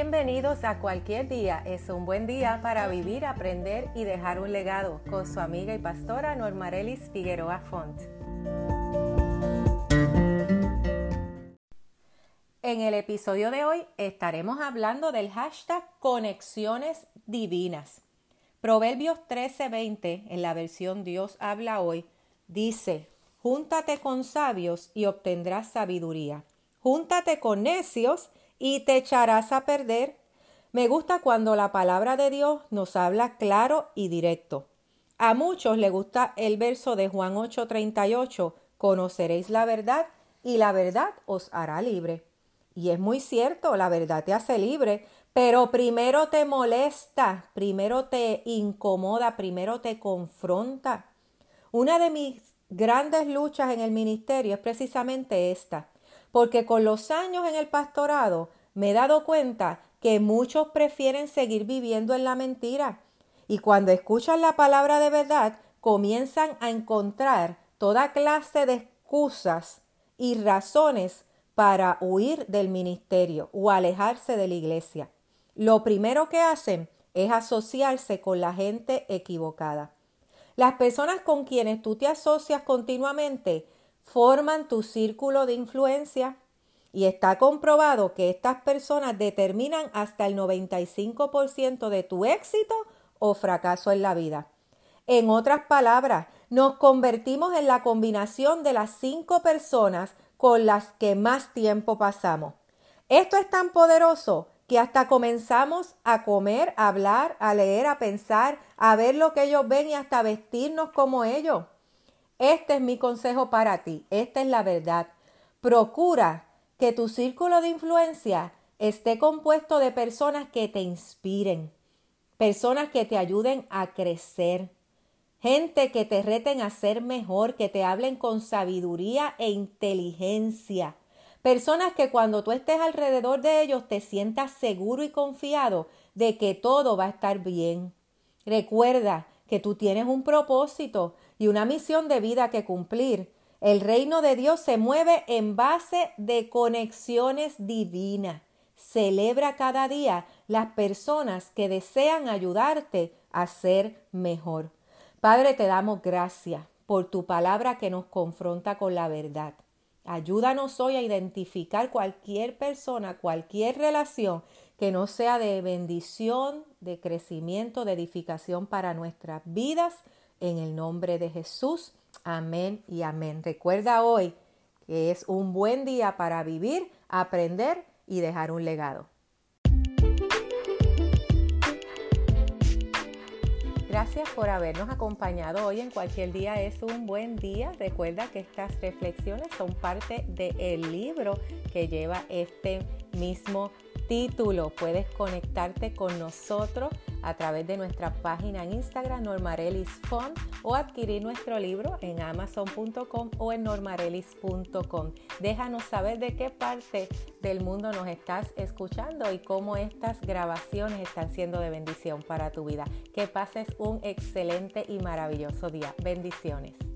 Bienvenidos a Cualquier Día. Es un buen día para vivir, aprender y dejar un legado con su amiga y pastora Normarelis Figueroa Font. En el episodio de hoy estaremos hablando del hashtag Conexiones Divinas. Proverbios 13:20 en la versión Dios habla hoy dice, Júntate con sabios y obtendrás sabiduría. Júntate con necios y te echarás a perder. Me gusta cuando la palabra de Dios nos habla claro y directo. A muchos le gusta el verso de Juan 8:38, conoceréis la verdad y la verdad os hará libre. Y es muy cierto, la verdad te hace libre, pero primero te molesta, primero te incomoda, primero te confronta. Una de mis grandes luchas en el ministerio es precisamente esta, porque con los años en el pastorado me he dado cuenta que muchos prefieren seguir viviendo en la mentira y cuando escuchan la palabra de verdad comienzan a encontrar toda clase de excusas y razones para huir del ministerio o alejarse de la iglesia. Lo primero que hacen es asociarse con la gente equivocada. Las personas con quienes tú te asocias continuamente forman tu círculo de influencia y está comprobado que estas personas determinan hasta el 95% de tu éxito o fracaso en la vida. En otras palabras, nos convertimos en la combinación de las cinco personas con las que más tiempo pasamos. Esto es tan poderoso que hasta comenzamos a comer, a hablar, a leer, a pensar, a ver lo que ellos ven y hasta vestirnos como ellos. Este es mi consejo para ti, esta es la verdad. Procura que tu círculo de influencia esté compuesto de personas que te inspiren, personas que te ayuden a crecer, gente que te reten a ser mejor, que te hablen con sabiduría e inteligencia, personas que cuando tú estés alrededor de ellos te sientas seguro y confiado de que todo va a estar bien. Recuerda que tú tienes un propósito y una misión de vida que cumplir. El reino de Dios se mueve en base de conexiones divinas. Celebra cada día las personas que desean ayudarte a ser mejor. Padre, te damos gracias por tu palabra que nos confronta con la verdad. Ayúdanos hoy a identificar cualquier persona, cualquier relación que no sea de bendición, de crecimiento, de edificación para nuestras vidas. En el nombre de Jesús. Amén y amén. Recuerda hoy que es un buen día para vivir, aprender y dejar un legado. Gracias por habernos acompañado hoy en cualquier día es un buen día. Recuerda que estas reflexiones son parte del libro que lleva este mismo título. Puedes conectarte con nosotros a través de nuestra página en Instagram Normarelis o adquirir nuestro libro en amazon.com o en normarelis.com. Déjanos saber de qué parte del mundo nos estás escuchando y cómo estas grabaciones están siendo de bendición para tu vida. Que pases un excelente y maravilloso día. Bendiciones.